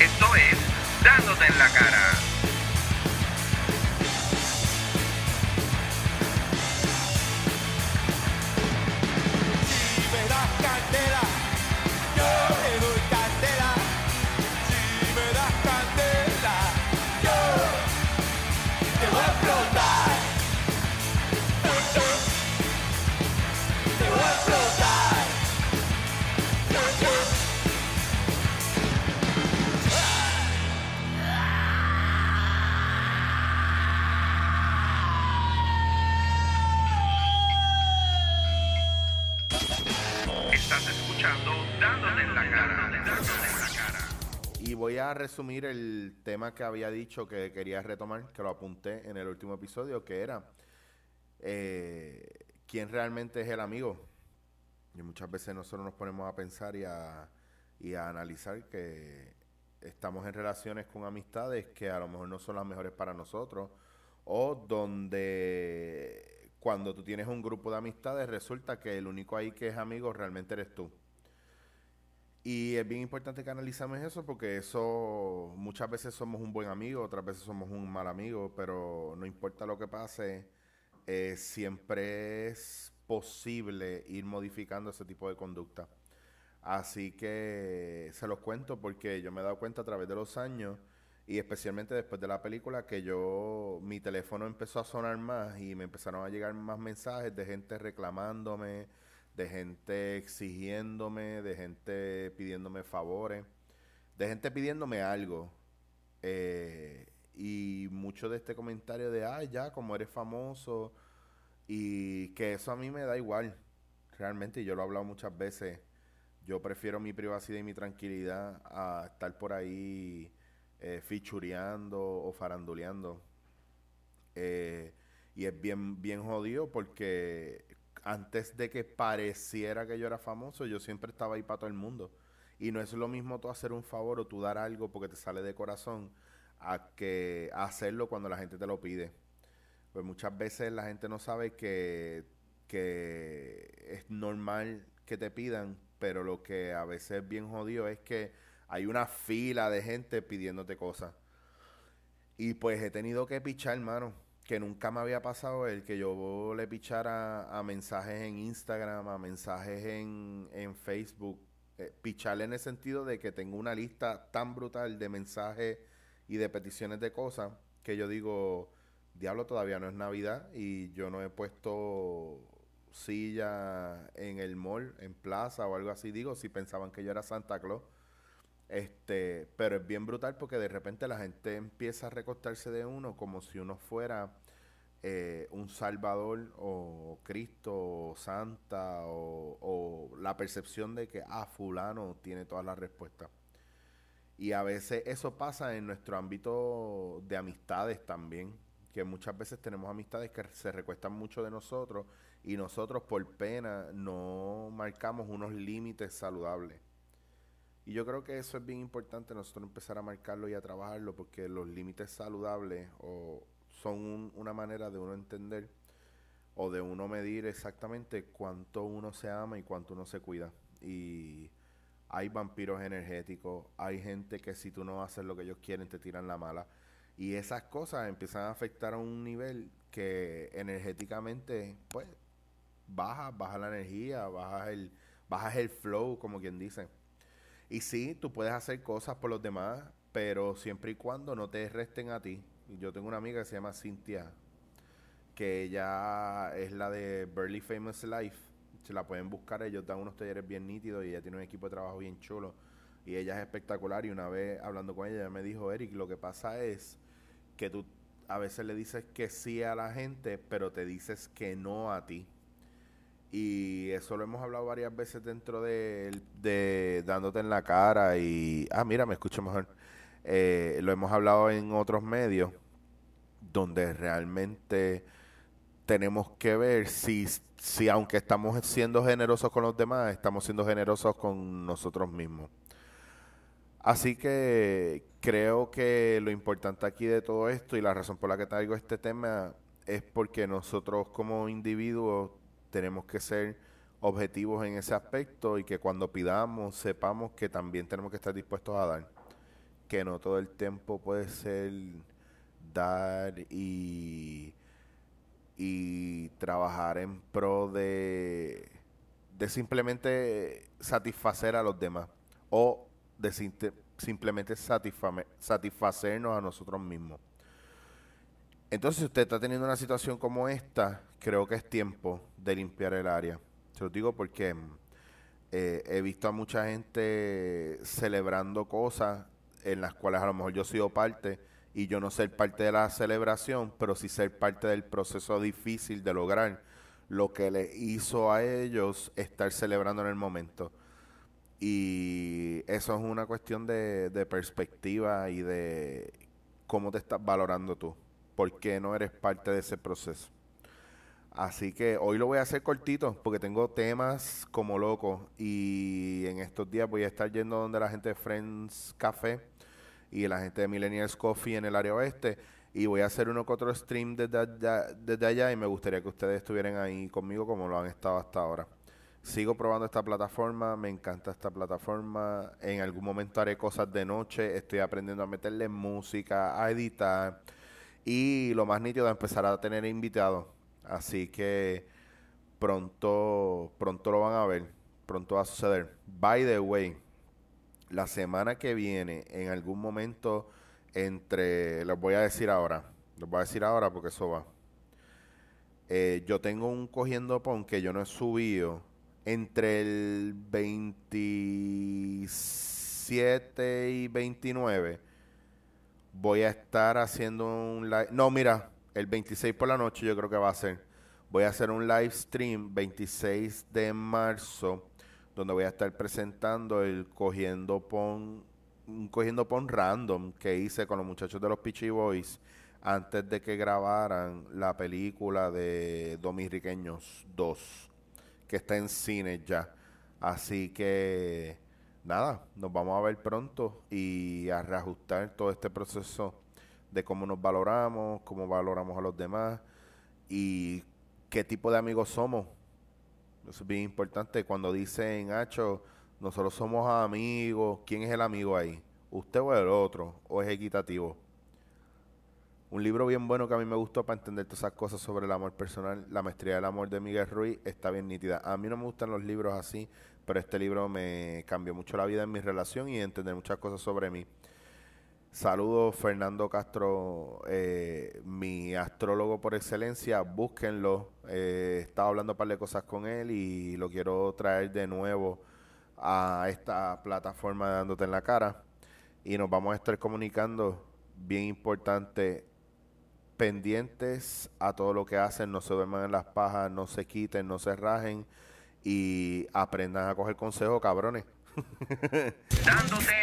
Esto es Dándote en la cara. Y voy a resumir el tema que había dicho que quería retomar, que lo apunté en el último episodio, que era eh, quién realmente es el amigo. Y muchas veces nosotros nos ponemos a pensar y a, y a analizar que estamos en relaciones con amistades que a lo mejor no son las mejores para nosotros, o donde cuando tú tienes un grupo de amistades resulta que el único ahí que es amigo realmente eres tú. Y es bien importante que analicemos eso porque eso muchas veces somos un buen amigo, otras veces somos un mal amigo, pero no importa lo que pase, eh, siempre es posible ir modificando ese tipo de conducta. Así que se los cuento porque yo me he dado cuenta a través de los años y especialmente después de la película que yo, mi teléfono empezó a sonar más y me empezaron a llegar más mensajes de gente reclamándome, de gente exigiéndome, de gente pidiéndome favores, de gente pidiéndome algo. Eh, y mucho de este comentario de, ay, ya, como eres famoso, y que eso a mí me da igual, realmente, yo lo he hablado muchas veces, yo prefiero mi privacidad y mi tranquilidad a estar por ahí eh, fichureando o faranduleando. Eh, y es bien, bien jodido porque antes de que pareciera que yo era famoso, yo siempre estaba ahí para todo el mundo. Y no es lo mismo tú hacer un favor o tú dar algo porque te sale de corazón a que hacerlo cuando la gente te lo pide. Pues muchas veces la gente no sabe que, que es normal que te pidan, pero lo que a veces es bien jodido es que hay una fila de gente pidiéndote cosas. Y pues he tenido que pichar, hermano, que nunca me había pasado el que yo le pichara a mensajes en Instagram, a mensajes en, en Facebook. Eh, picharle en el sentido de que tengo una lista tan brutal de mensajes y de peticiones de cosas que yo digo, diablo, todavía no es Navidad y yo no he puesto silla en el mall, en plaza o algo así. Digo, si pensaban que yo era Santa Claus. Este, pero es bien brutal porque de repente la gente empieza a recostarse de uno como si uno fuera eh, un Salvador o Cristo o Santa o, o la percepción de que, ah, fulano tiene todas las respuestas. Y a veces eso pasa en nuestro ámbito de amistades también, que muchas veces tenemos amistades que se recuestan mucho de nosotros y nosotros por pena no marcamos unos límites saludables. Y yo creo que eso es bien importante nosotros empezar a marcarlo y a trabajarlo porque los límites saludables o son un- una manera de uno entender o de uno medir exactamente cuánto uno se ama y cuánto uno se cuida. Y hay vampiros energéticos, hay gente que si tú no haces lo que ellos quieren te tiran la mala. Y esas cosas empiezan a afectar a un nivel que energéticamente, pues, baja, baja la energía, baja el, bajas el flow, como quien dice. Y sí, tú puedes hacer cosas por los demás, pero siempre y cuando no te resten a ti. Yo tengo una amiga que se llama Cintia, que ella es la de Burley Famous Life. Se la pueden buscar, ellos dan unos talleres bien nítidos y ella tiene un equipo de trabajo bien chulo. Y ella es espectacular y una vez hablando con ella, ella me dijo, Eric, lo que pasa es que tú a veces le dices que sí a la gente, pero te dices que no a ti. Y eso lo hemos hablado varias veces dentro de, dándote en la cara y... Ah, mira, me escucho mejor. Eh, lo hemos hablado en otros medios donde realmente tenemos que ver si, si aunque estamos siendo generosos con los demás, estamos siendo generosos con nosotros mismos. Así que creo que lo importante aquí de todo esto y la razón por la que traigo este tema es porque nosotros como individuos tenemos que ser objetivos en ese aspecto y que cuando pidamos sepamos que también tenemos que estar dispuestos a dar. que no todo el tiempo puede ser dar y, y trabajar en pro de, de simplemente satisfacer a los demás o de simplemente satisfacernos a nosotros mismos. Entonces, si usted está teniendo una situación como esta, creo que es tiempo de limpiar el área. Se lo digo porque mm, eh, he visto a mucha gente celebrando cosas en las cuales a lo mejor yo he sido parte y yo no ser parte de la celebración, pero sí ser parte del proceso difícil de lograr lo que le hizo a ellos estar celebrando en el momento. Y eso es una cuestión de, de perspectiva y de cómo te estás valorando tú, por qué no eres parte de ese proceso. Así que hoy lo voy a hacer cortito porque tengo temas como loco y en estos días voy a estar yendo donde la gente de Friends Café y la gente de Millennials Coffee en el área oeste y voy a hacer uno que otro stream desde allá, y me gustaría que ustedes estuvieran ahí conmigo como lo han estado hasta ahora. Sigo probando esta plataforma, me encanta esta plataforma. En algún momento haré cosas de noche, estoy aprendiendo a meterle música, a editar y lo más nítido, a empezar a tener invitados. Así que pronto, pronto lo van a ver, pronto va a suceder. By the way, la semana que viene, en algún momento entre, les voy a decir ahora, les voy a decir ahora porque eso va. Eh, yo tengo un cogiendo pon que yo no he subido entre el 27 y 29. Voy a estar haciendo un live. No, mira, el 26 por la noche yo creo que va a ser. Voy a hacer un live stream 26 de marzo donde voy a estar presentando el cogiendo pon cogiendo pon random que hice con los muchachos de los Peachy Boys antes de que grabaran la película de Dominiqueños 2 que está en cine ya. Así que nada, nos vamos a ver pronto y a reajustar todo este proceso de cómo nos valoramos, cómo valoramos a los demás y qué tipo de amigos somos. Eso es bien importante. Cuando dicen, Hacho, nosotros somos amigos, ¿quién es el amigo ahí? ¿Usted o el otro? ¿O es equitativo? Un libro bien bueno que a mí me gustó para entender todas esas cosas sobre el amor personal, La maestría del amor de Miguel Ruiz, está bien nítida. A mí no me gustan los libros así, pero este libro me cambió mucho la vida en mi relación y entender muchas cosas sobre mí. Saludos, Fernando Castro, eh, mi astrólogo por excelencia. Búsquenlo. Eh, estaba hablando un par de cosas con él y lo quiero traer de nuevo a esta plataforma de dándote en la cara. Y nos vamos a estar comunicando, bien importante, pendientes a todo lo que hacen, no se duerman en las pajas, no se quiten, no se rajen y aprendan a coger consejo, cabrones. Dándote